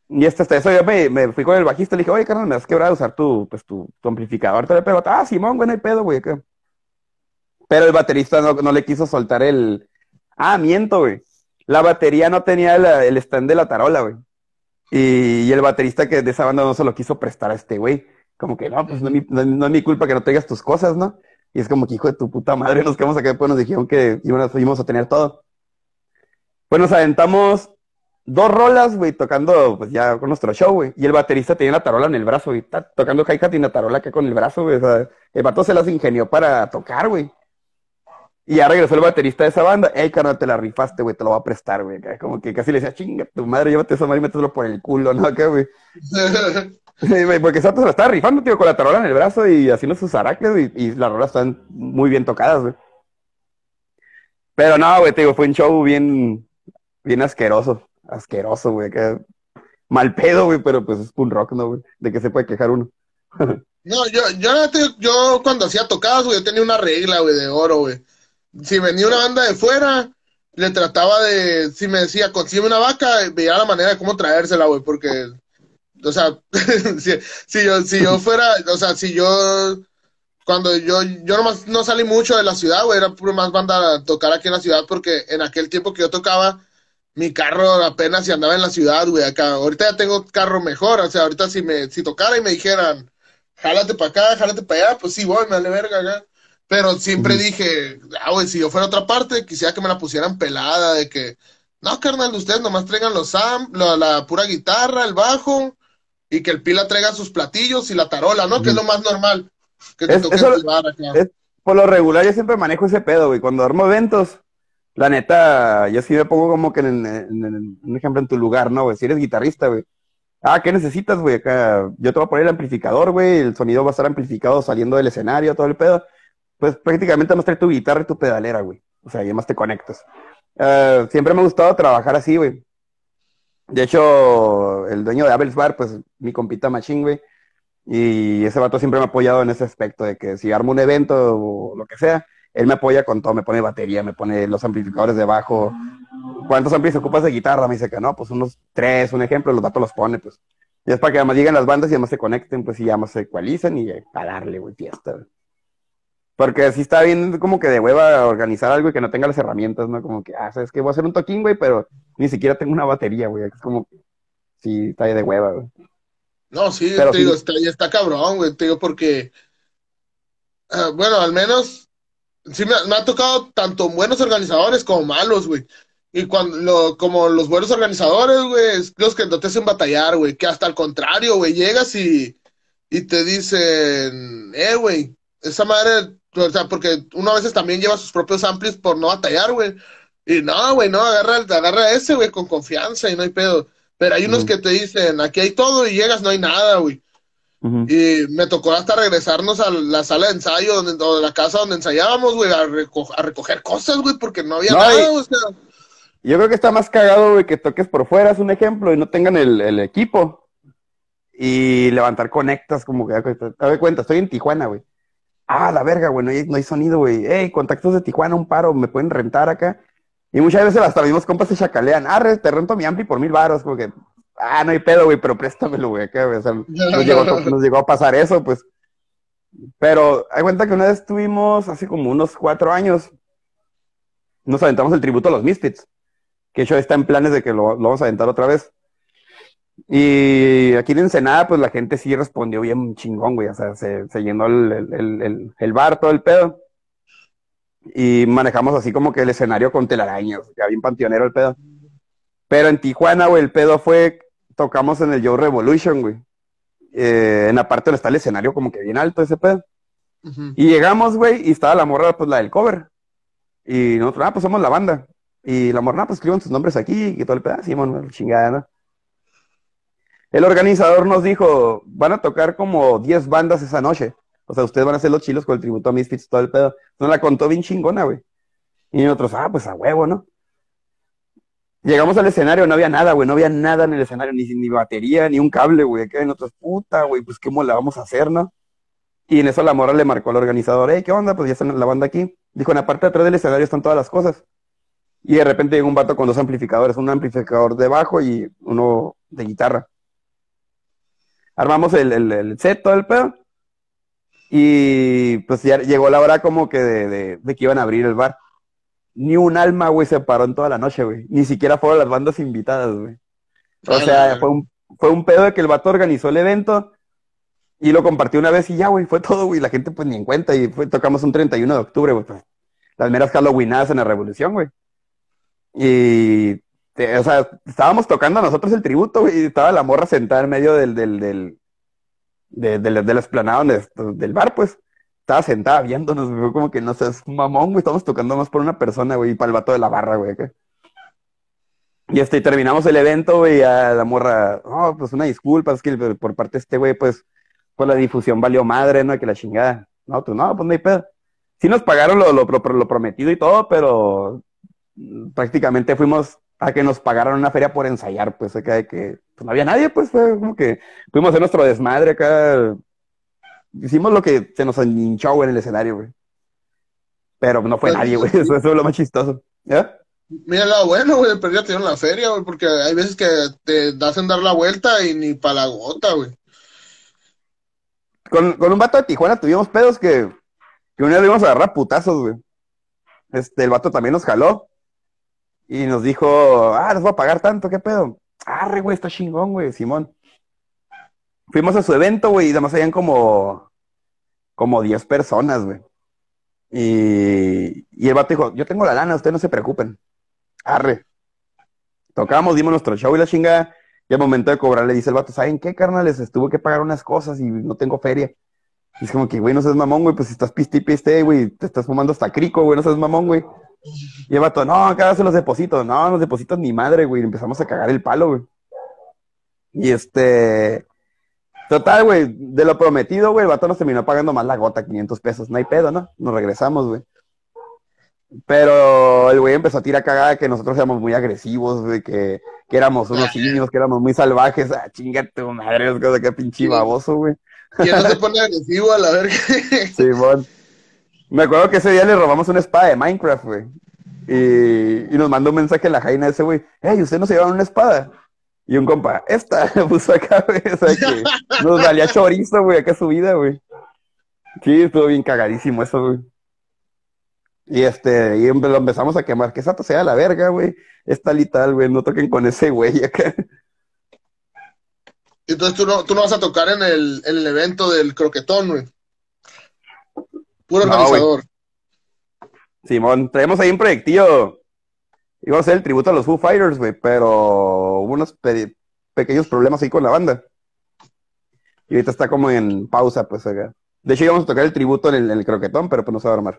Y este, hasta eso yo me, fui con el bajista le dije, oye, carnal, me has quebrado usar tu, pues, tu, tu amplificador. Pego. Ah, Simón, güey, no hay pedo, güey. acá". Pero el baterista no, no le quiso soltar el. Ah, miento, güey. La batería no tenía la- el stand de la tarola, güey. Y, y el baterista que de esa banda no se lo quiso prestar a este güey. Como que no, pues no es, mi, no, no es mi culpa que no traigas tus cosas, ¿no? Y es como que hijo de tu puta madre, nos quedamos acá después nos dijeron que íbamos, íbamos a tener todo. Pues nos aventamos dos rolas, güey, tocando pues ya con nuestro show, güey. Y el baterista tenía la tarola en el brazo, güey. Está tocando hi-hat y la tarola acá con el brazo, güey. O sea, el vato se las ingenió para tocar, güey. Y ya regresó el baterista de esa banda. Ey, carnal, te la rifaste, güey, te lo voy a prestar, güey. Como que casi le decía, chinga tu madre, llévate esa madre y mételo por el culo, ¿no? Acá, güey. Porque Santos se la estaba rifando, tío, con la tarola en el brazo y haciendo sus aracles y, y las rolas están muy bien tocadas, güey. Pero no, güey, te digo, fue un show bien, bien asqueroso. Asqueroso, güey. que- Mal pedo, güey, pero pues es punk rock, ¿no, güey? De que se puede quejar uno. No, yo, yo, yo cuando hacía tocadas, güey, yo tenía una regla, güey, de oro, güey. Si venía una banda de fuera, le trataba de, si me decía, consigue una vaca, veía la manera de cómo traérsela, güey, porque, o sea, si, yo, si yo fuera, o sea, si yo cuando yo, yo nomás no salí mucho de la ciudad, güey, era más banda a tocar aquí en la ciudad porque en aquel tiempo que yo tocaba, mi carro apenas si andaba en la ciudad, güey, acá. Ahorita ya tengo carro mejor, o sea, ahorita si me, si tocara y me dijeran, jálate para acá, jálate para allá, pues sí voy, me vale verga acá. Pero siempre dije, ah, güey, si yo fuera a otra parte, quisiera que me la pusieran pelada, de que, no, carnal, ustedes nomás traigan los sam, la, la pura guitarra, el bajo, y que el pila traiga sus platillos y la tarola, ¿no? Que es lo más normal. Que te Es- eso- bar por lo regular yo siempre manejo ese pedo, güey. Cuando armo eventos, la neta, yo sí me pongo como que en, en- en- un ejemplo en tu lugar, ¿no, güey? Si eres guitarrista, güey. Ah, ¿qué necesitas, güey? Acá, yo te voy a poner el amplificador, güey. El sonido va a estar amplificado saliendo del escenario, todo el pedo. Pues prácticamente más traer tu guitarra y tu pedalera, güey. O sea, y además te conectas. Eh, siempre me ha gustado trabajar así, güey. De hecho, el dueño de Abel's Bar, pues mi compita Machín, güey. Y ese vato siempre me ha apoyado en ese aspecto de que si armo un evento o lo que sea, él me apoya con todo, me pone batería, me pone los amplificadores de bajo. ¿Cuántos amplis ocupas de guitarra? Me dice que no, pues unos tres, un ejemplo, los vatos los pone, pues. Y es para que además lleguen las bandas y además se conecten, pues y además se ecualicen y a darle, güey, fiesta. güey. Porque así está bien como que de hueva organizar algo y que no tenga las herramientas, ¿no? Como que, ah, sabes que voy a hacer un toquín, güey, pero ni siquiera tengo una batería, güey. Es como, sí, está ahí de hueva, güey. No, sí, Pero te sí. digo, está, está cabrón, güey, te digo, porque, ah, bueno, al menos, sí me, me ha tocado tanto buenos organizadores como malos, güey. Y cuando, lo, como los buenos organizadores, güey, es los que no te hacen batallar, güey, que hasta al contrario, güey, llegas y, y te dicen, eh, güey, esa madre, o sea, porque uno a veces también lleva sus propios amplis por no batallar, güey. Y no, güey, no, agarra, agarra ese, güey, con confianza y no hay pedo. Pero hay unos que te dicen, aquí hay todo y llegas, no hay nada, güey. Y me tocó hasta regresarnos a la sala de ensayo, donde, o de la casa donde ensayábamos, güey, a, reco- a recoger cosas, güey, porque no había No, nada, y- o sea. Yo creo que está más cagado, güey, que toques por fuera, es un ejemplo, y no tengan el, el equipo. Y levantar conectas, como que, a ver cuenta, estoy en Tijuana, güey. Ah, la verga, güey, no hay, no hay sonido, güey. Hey, contactos de Tijuana, un paro, me pueden rentar acá. Y muchas veces hasta los mismos compas se chacalean. Ah, te rento mi ampli por mil baros, como que, ah, no hay pedo, güey, pero préstamelo, güey, acá. O sea, nos llegó, a- pasar eso, pues. Pero hay cuenta que una vez tuvimos, hace como unos cuatro años, nos aventamos el tributo a los Misfits que de hecho está en planes de que lo, lo vamos a aventar otra vez. Y aquí en Ensenada, pues la gente sí respondió bien chingón, güey. O sea, se, se llenó el, el, el, bar, todo el pedo. Y manejamos así como que el escenario con telarañas, ya bien panteonero el pedo. Pero en Tijuana, güey, el pedo fue, tocamos en el Joe Revolution, güey. Eh, en la parte donde está el escenario como que bien alto ese pedo. Y llegamos, güey, y estaba la morra, pues la del cover. Y nosotros, ah, pues somos la banda. Y la morra, "Ah, pues escriban sus nombres aquí y todo el pedazo. Sí, bueno, chingada, ¿no? El organizador nos dijo, van a tocar como 10 bandas esa noche. O sea, ustedes van a hacer los chilos con el tributo a Misfits, todo el pedo. Nos la contó bien chingona, güey. Y nosotros, ah, pues a huevo, ¿no? Llegamos al escenario, no había nada, güey, no había nada en el escenario, ni, ni batería, ni un cable, güey. Que nosotros, puta, güey, pues cómo la vamos a hacer, ¿no? Y en eso la morra le marcó al organizador, hey, ¿qué onda? Pues ya está la banda aquí. Dijo, en la parte de atrás del escenario están todas las cosas. Y de repente llegó un vato con dos amplificadores, un amplificador de bajo y uno de guitarra. Armamos el, el, el set, todo el pedo. Y pues ya llegó la hora como que de, de, de que iban a abrir el bar. Ni un alma, güey, se paró en toda la noche, güey. Ni siquiera fueron las bandas invitadas, güey. O sea, fue un, fue un pedo de que el vato organizó el evento y lo compartió una vez y ya, güey, fue todo, güey. La gente pues ni en cuenta y fue, tocamos un 31 de octubre, güey. Pues, las meras Halloweenadas en la Revolución, güey. Y, o sea, estábamos tocando nosotros el tributo, y estaba la morra sentada en medio del, del, del, de, de la- de la explanada donde- del bar, pues. Estaba sentada viéndonos, güey, como que no seas mamón, güey, estamos tocando más por una persona, güey, y para el vato de la barra, güey, acá. Y este, y terminamos el evento, güey, a la morra, no, pues una disculpa, es que por parte de este güey, pues, pues la difusión valió madre, ¿no? Que la chingada. No, pues no, pues no hay pedo. Sí nos pagaron lo, lo, lo- lo prometido y todo, pero mm, prácticamente fuimos a que nos pagaran una feria por ensayar, pues acá de que pues, no había nadie, pues fue como que fuimos a hacer nuestro desmadre acá. Hicimos lo que se nos hinchó, güey, en el escenario, güey. Pero no fue Pues, nadie, güey, eso, eso es lo más chistoso. ¿Ya? Mira, lo bueno, güey, pero ya te dieron la feria, güey, porque hay veces que te hacen dar la vuelta y ni para la gota, güey. Con, con un vato de Tijuana tuvimos pedos que que una vez íbamos a agarrar putazos, güey. Este, el vato también nos jaló. Y nos dijo, ah, les voy a pagar tanto, ¿qué pedo? Arre, güey, está chingón, güey, Simón. Fuimos a su evento, güey, y además habían como, como 10 personas, güey. Y, y el vato dijo, yo tengo la lana, ustedes no se preocupen. Arre. Tocamos, dimos nuestro show y la chingada. Y al momento de cobrar le dice el vato, ¿saben qué, carnales? Estuve que pagar unas cosas y no tengo feria. Y es como que, güey, no seas mamón, güey, pues si estás piste y piste, güey, te estás fumando hasta crico, güey, no seas mamón, güey. Y el vato, no, acá se los depositos, no, los depositos ni madre, güey, empezamos a cagar el palo, güey. Y este, total, güey, de lo prometido, güey, el vato nos terminó pagando más la gota, 500 pesos, no hay pedo, ¿no? Nos regresamos, güey. Pero el güey empezó a tirar cagada que nosotros éramos muy agresivos, güey, que, que éramos unos niños, que éramos muy salvajes. Ah, chinga tu madre, es cosa que pinche baboso, güey. Y no se pone agresivo a la verga. Sí, bon. Me acuerdo que ese día le robamos una espada de Minecraft, güey. Y, nos mandó un mensaje a la jaina ese güey. Hey, ¿usted no se llevaron una espada? Y un compa, esta, puso acá, güey. O sea que nos valía chorizo, güey, acá su vida, güey. Sí, estuvo bien cagadísimo eso, güey. Y este, y empe- lo empezamos a quemar. Que Sato sea la verga, güey. Es tal y tal, güey. No toquen con ese güey acá. Entonces tú no, tú no vas a tocar en el, en el evento del croquetón, güey. Puro No, organizador. Simón, traemos ahí un proyectillo. Iba a hacer el tributo a los Foo Fighters, güey, pero hubo unos pe- pequeños problemas ahí con la banda. Y ahorita está como en pausa, pues acá. De hecho, íbamos a tocar el tributo en el, en el croquetón, pero pues no se va a armar.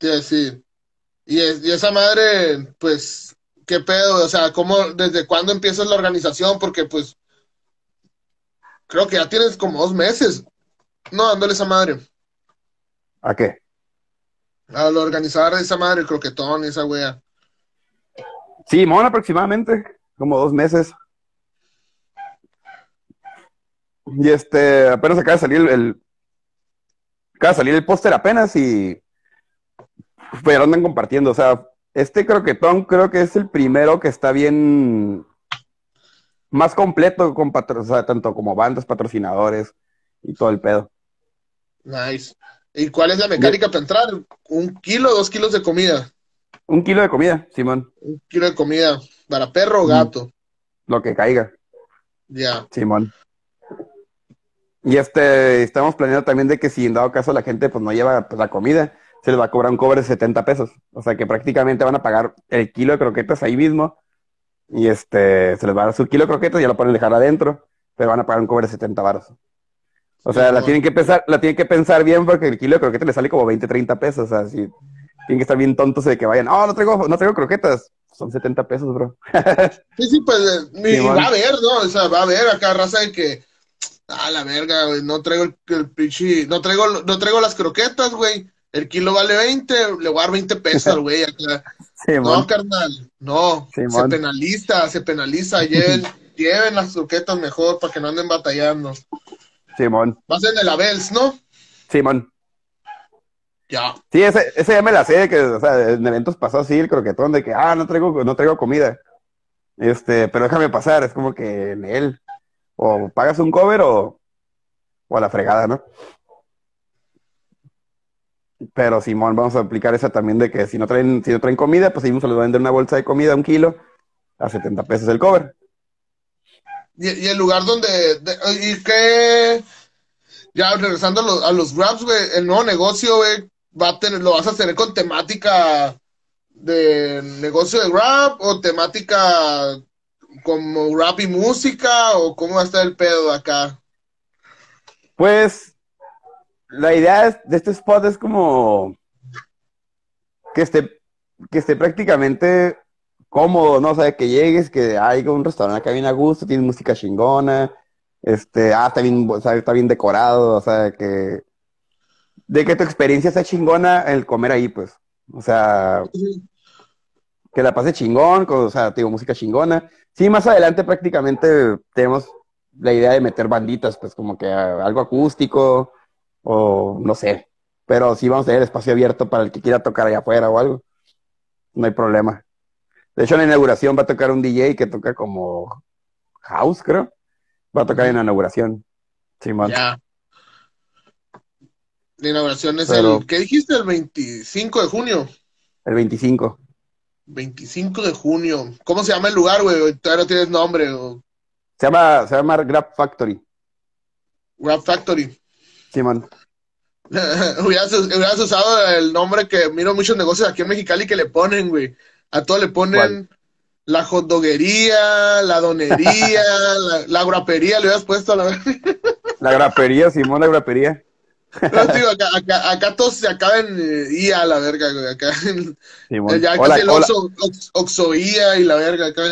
Sí, sí. Y, es- y esa madre, pues, ¿qué pedo? O sea, ¿cómo, desde cuándo empieza la organización? Porque, pues, creo que ya tienes como dos meses, no, dándole esa madre. ¿A qué? A lo organizar esa madre, el croquetón, esa wea. Simón, aproximadamente, como dos meses. Y este, apenas acaba de salir el, el- acaba de salir el póster apenas y pues andan compartiendo. O sea, este croquetón creo que es el primero que está bien más completo con patro- o sea, tanto como bandas, patrocinadores y todo el pedo. Nice. ¿Y cuál es la mecánica para entrar? ¿Un kilo, dos kilos de comida? Un kilo de comida, Simón, Un kilo de comida para perro o Mm. gato. lo que caiga. Ya. Simón. Y este, estamos planeando también de que si en dado caso la gente pues no lleva pues, la comida, se les va a cobrar un cover de 70 pesos. O sea que prácticamente van a pagar el kilo de croquetas ahí mismo. Y este, se les va a dar su kilo de croquetas y ya lo pueden dejar adentro, pero van a pagar un cover de 70 baros. O sea, la tienen que pensar, la tienen que pensar bien porque el kilo de croquetas le sale como 20, 30 pesos. O sea, si tienen que estar bien tontos de que vayan, oh, no traigo, no traigo croquetas. Son 70 pesos, bro. Sí, sí, pues, eh, y va a haber, ¿no? O sea, va a haber acá raza de que, ah, la verga, güey, no traigo el, el pinche, no traigo, no traigo las croquetas, güey. El kilo vale 20, le voy a dar 20 pesos güey acá. No, carnal, no, se penaliza, se penaliza, lleven, lleven las croquetas mejor para que no anden batallando. Simón. Vas en el Abels, ¿no? Simón. Ya. Sí, ese, ese ya me la sé, que, o sea, en eventos pasó así el croquetón de que, ah, no traigo, no traigo comida. Este, pero déjame pasar, es como que en él, o pagas un cover o, o a la fregada, ¿no? Pero Simón, vamos a aplicar esa también de que si no traen, si no traen comida, pues seguimos les va a vender una bolsa de comida, un kilo, a 70 pesos el cover. Y, el lugar donde, de- y que, ya regresando a los, a los güey, el nuevo negocio, güey, va a tener, lo vas a hacer con temática de negocio de rap o temática como rap y música o cómo va a estar el pedo acá. Pues la idea de este spot es como que esté, que esté prácticamente cómodo, ¿no? O sea, que llegues, que hay un restaurante acá bien a gusto, tiene música chingona, este, ah, está bien, está bien decorado, o sea, que de que tu experiencia sea chingona el comer ahí, pues. O sea, que la pase chingón, o sea, digo, música chingona. Sí, más adelante prácticamente tenemos la idea de meter banditas, pues como que ah, algo acústico o no sé. Pero sí vamos a tener espacio abierto para el que quiera tocar allá afuera o algo. No hay problema. De hecho, en la inauguración va a tocar un DJ que toca como house, creo. Va a tocar en la inauguración. Simón. Ya. La inauguración es Pero- el, ¿qué dijiste? El 25 de junio. El 25. 25 de junio. ¿Cómo se llama el lugar, güey? Todavía no tienes nombre. Se llama, se llama Grab Factory. Rap Factory. Simón. hubieras, hubieras usado el nombre que miro muchos negocios aquí en Mexicali que le ponen, güey. A todo le ponen ¿Cuál? la hotdoguería, la donería, la, la grapería, le hubieras puesto a la La grapería, Simón, la grapería. No, digo, acá, acá, acá todos se acaban IA a la verga, güey. Acá en- Simón. ya Hola, el oxo, ox- oxoía y la verga acá.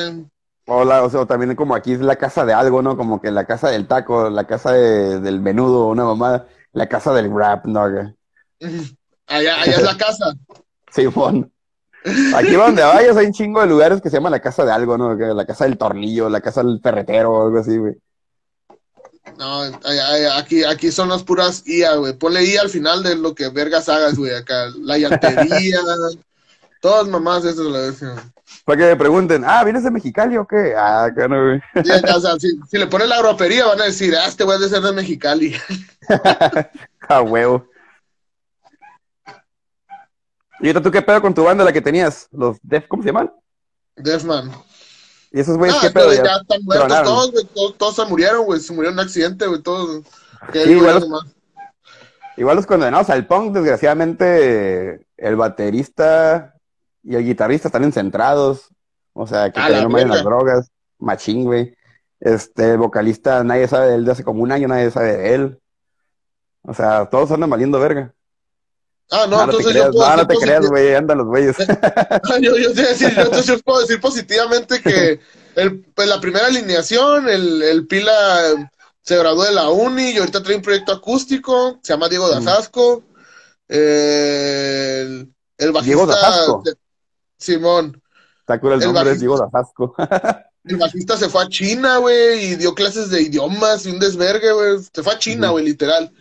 Hola, o sea, también como aquí es la casa de algo, ¿no? Como que la casa del taco, la casa de- del menudo, una mamada, la casa del rap, ¿no? Allá, allá es la casa. Simón. Aquí donde vayas hay un chingo de lugares que se llama la casa de algo, ¿no? La casa del tornillo, la casa del ferretero o algo así, güey. No, aquí, aquí son las puras IA, güey. Ponle IA al final de lo que vergas hagas, güey. Acá, la llantería, todas mamás esas, la verga. Para que me pregunten, ah, ¿vienes de Mexicali o qué? Ah, acá no, güey. Sí, o sea, si, si le pones la gropería, van a decir, ah, este güey debe ser de Mexicali. A huevo. ¿Y ahorita tú qué pedo con tu banda, la que tenías? Los Def, ¿cómo se llaman? Deathman. ¿Y esos güeyes Ah, qué pero pedo? ya Ya, están muertos tronaron. todos, güey. Todos, todos se murieron, güey. Se murieron en un accidente, güey. Todos. Sí, igual los-. Igual los condenados al punk, desgraciadamente, el baterista y el guitarrista están encentrados. O sea, que la no vayan las drogas. Machín, güey. Este, el vocalista, nadie sabe de él de hace como un año, nadie sabe de él. O sea, todos andan valiendo verga. Ah, no, No, no te entonces yo puedo no, te creas, güey, andan los güeyes. yo, yo, te decir, yo, entonces yo puedo decir positivamente que el, pues, la primera alineación, el, el Pila se graduó de la uni y ahorita trae un proyecto acústico, se llama Diego Mm. Dazasco. Eh, el, el bajista Diego Dazasco. de- Simón, el El nombre, es bajista. Diego Dazasco. el bajista se fue a China, güey, y dio clases de idiomas y un desvergue, güey. Se fue a China, güey, literal.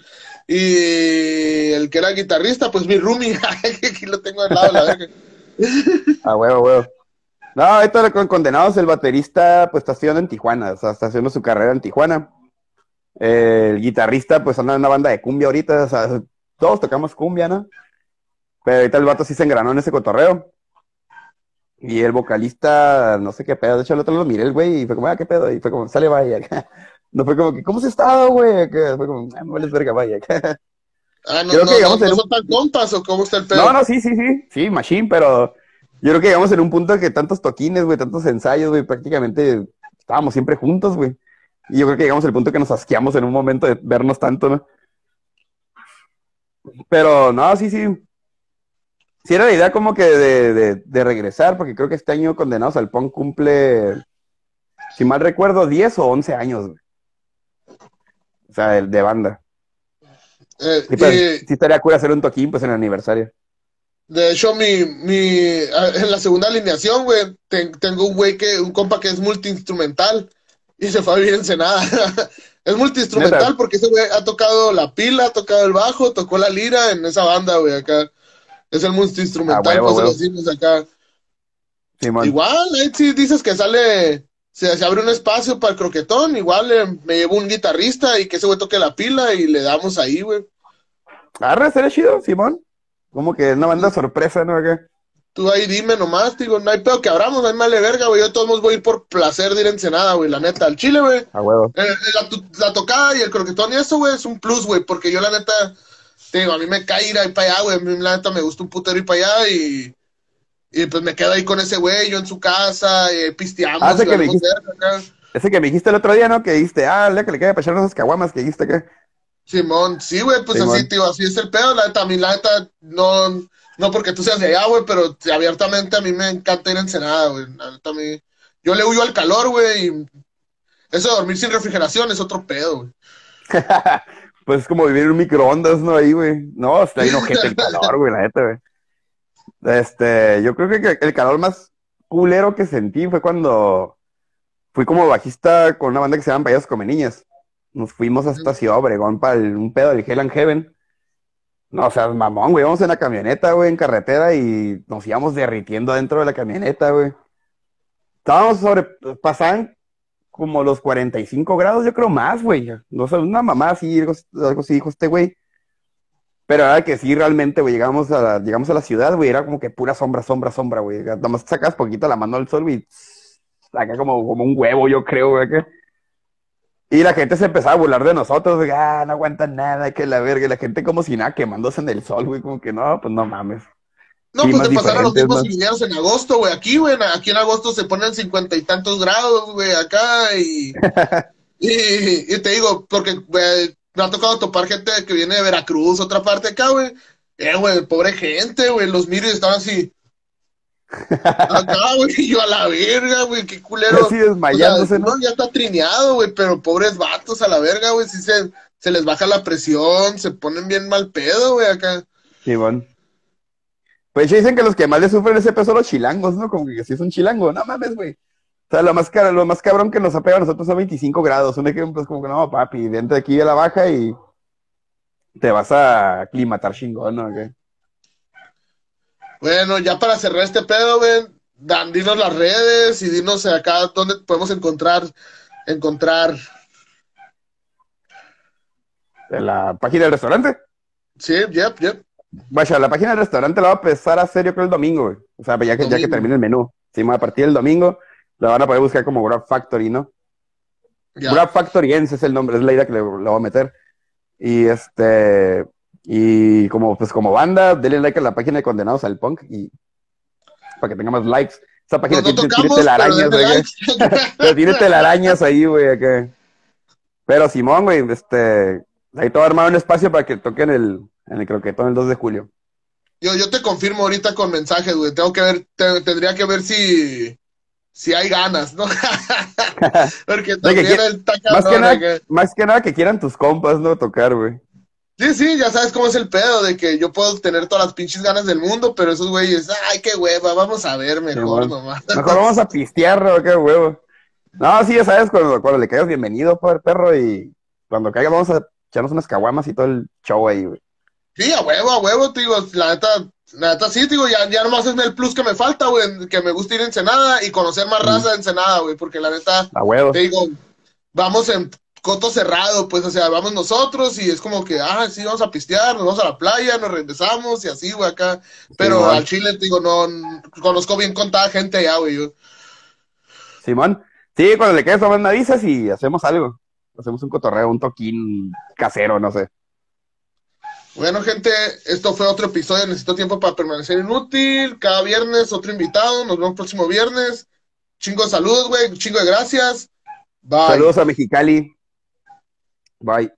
Y el que era guitarrista, pues mi roomie, aquí lo tengo al lado la verga. A huevo, huevo. No, ahorita con condenados el baterista pues está estudiando en Tijuana, o sea, está haciendo su carrera en Tijuana. El guitarrista pues anda en una banda de cumbia ahorita, o sea, todos tocamos cumbia, ¿no? Pero ahorita el vato sí se engranó en ese cotorreo. Y el vocalista, no sé qué pedo, de hecho el otro lo miré el güey y fue como, ah, qué pedo, y fue como, sale, vaya. No fue como que, ¿cómo has estado, güey? Fue como, ah, me vales verga, vaya. Ah, no, Creo no, que llegamos no, en no un- son tan compas o cómo está el pedo. No, no, sí, sí, sí, sí, machine, pero yo creo que llegamos en un punto que tantos toquines, güey, tantos ensayos, güey, prácticamente estábamos siempre juntos, güey. Y yo creo que llegamos al punto que nos asqueamos en un momento de vernos tanto, ¿no? Pero no, sí, sí. Sí era la idea como que de, de, de regresar, porque creo que este año Condenados al Punk cumple, si mal recuerdo, 10 o 11 años, güey. O sea, de, de banda. Eh, Sí, pero sí estaría cool hacer un toquín, pues, en el aniversario. de hecho, mi, mi, ah, en la segunda alineación, güey, ten- tengo un güey que, un compa que es multiinstrumental y se fue a vivir en Ensenada. es multiinstrumental porque ese güey ha tocado la pila, ha tocado el bajo, tocó la lira en esa banda, güey, acá. Es el multiinstrumental, Ah, huevo, pues huevo. decimos acá. Igual, ahí sí dices que sale, se, se abre un espacio para el croquetón, igual eh, me llevo un guitarrista y que ese güey toque la pila y le damos ahí, güey. Arre, sería chido, Simón. Como que una banda sorpresa, ¿no? Acá. Tú ahí dime nomás, digo, no hay pedo que abramos, no hay male verga, güey. Yo de todos modos voy a ir por placer de ir a Ensenada, güey, la neta. Al Chile, güey. A huevo. eh, la, tu- la tocada y el croquetón y eso, güey, es un plus, güey, porque yo la neta, te digo, a mí me cae ir ahí para allá, güey. A mí la neta me gusta un putero ir para allá y, y pues me quedo ahí con ese güey, yo en su casa, y pisteamos, Ah, ese que me dijiste. verga acá. Ese que me dijiste el otro día, ¿no? Que dijiste, ah, le que le queda para echar unas caguamas que dijiste acá. Simón, sí, güey, pues Simón. así, tío, así es el pedo, la neta, a mí la neta, no, no porque tú seas de allá, güey, pero abiertamente a mí me encanta ir a Ensenada, güey, la neta, a mí, yo le huyo al calor, güey, y eso de dormir sin refrigeración es otro pedo, güey. Pues es como vivir en un microondas, ¿no? Ahí, güey. No, está bien ojete el calor, güey, la neta, güey. Este, yo creo que el calor más culero que sentí fue cuando fui como bajista con una banda que se llama Payasos Come Niñas. Nos fuimos hasta Ciudad Obregón para el- un pedo del Hell and Heaven. No, o sea, mamón, güey, íbamos en la camioneta, güey, en carretera y nos íbamos derritiendo dentro de la camioneta, güey. Estábamos sobre, pasaban como los 45 grados, yo creo más, güey. No sé, una mamá así, algo, algo así dijo este güey. Pero era que sí, realmente, güey, llegamos a la, llegamos a la ciudad, güey, era como que pura sombra, sombra, sombra, güey. Nomás sacas poquito la mano al sol, güey, acá como, como un huevo, yo creo, güey. Y la gente se empezaba a burlar de nosotros, güey, ah, no aguantan nada, que la verga. Y la gente como si nada, quemándose en el sol, güey, como que no, pues no mames. No, Climas pues te pasaron los ¿no? ingenieros en agosto, güey. Aquí, güey, aquí en agosto se ponen cincuenta y tantos grados, güey, acá. Y, y, y te digo, porque güey, me ha tocado topar gente que viene de Veracruz, otra parte acá, güey. Eh, güey, pobre gente, güey, los miro y estaban así. Acá, güey, yo a la verga, güey, qué culero. Así desmayándose, O sea, ¿no? ya está trineado, güey, pero pobres vatos a la verga, güey, si se, se les baja la presión, se ponen bien mal pedo, güey, acá. Pues ya dicen que los que más le sufren ese peso son los chilangos, ¿no? Como que si es un chilango, no mames, güey. O sea, lo más, lo más cabrón que nos ha pegado a nosotros son 25 grados. Un ejemplo es como que no, papi, vente de aquí a la baja y te vas a aclimatar chingón, ¿no? ¿Qué? Bueno, ya para cerrar este pedo, güey, Dan, dinos las redes y dinos acá dónde podemos encontrar, encontrar, En la página del restaurante. sí, yep, yep. Vaya, la página del restaurante la va a empezar a hacer yo creo el domingo, güey. O sea, ya que, ya que termine el menú. Sí, a partir del domingo la van a poder buscar como Grab Factory, ¿no? Ya. Grab Factoriense es el nombre, es la idea que le, le voy a meter. Y este, y como, pues como banda, denle like a la página de Condenados al Punk y para que tenga más likes. Esa página tiene, tiene tocamos, telarañas, güey. tiene telarañas ahí, güey. Pero Simón, güey, este, ahí te voy a armar un espacio para que toquen el, en el croquetón el 2 de julio. Yo, yo te confirmo ahorita con mensajes, güey. Tengo que ver, te- tendría que ver si, si hay ganas, ¿no? Porque también que- el está Más que, nada, acá. más que nada que quieran tus compas, ¿no? Tocar, güey. Sí, sí, ya sabes cómo es el pedo, de que yo puedo tener todas las pinches ganas del mundo, pero esos güeyes, ay, qué hueva, vamos a ver mejor Simón. nomás. Mejor vamos a pistear, ¿no? Qué huevo. No, sí, ya sabes, cuando, cuando le caigas bienvenido, perro, y cuando caiga vamos a echarnos unas caguamas y todo el show ahí, güey. Sí, a huevo, a huevo, te digo, la neta, la neta sí, te digo, ya, ya nomás es el plus que me falta, güey, que me gusta ir a Ensenada y conocer más Mm. raza de Ensenada, güey, porque la neta, A huevo. te digo, vamos en coto cerrado, pues, o sea, vamos nosotros y es como que, ah, sí, vamos a pistear, nos vamos a la playa, nos regresamos y así, güey, acá. Pero Simón. al Chile, te digo, no, conozco bien contada gente allá, güey, yo. Simón. Sí, cuando le caigas, nomás me avisas y hacemos algo. Hacemos un cotorreo, un toquín casero, no sé. Bueno, gente, esto fue otro episodio. Necesito tiempo para permanecer inútil. Cada viernes, otro invitado. Nos vemos próximo viernes. Chingo de saludos, güey. Chingo de gracias. Bye. Saludos a Mexicali. Bye.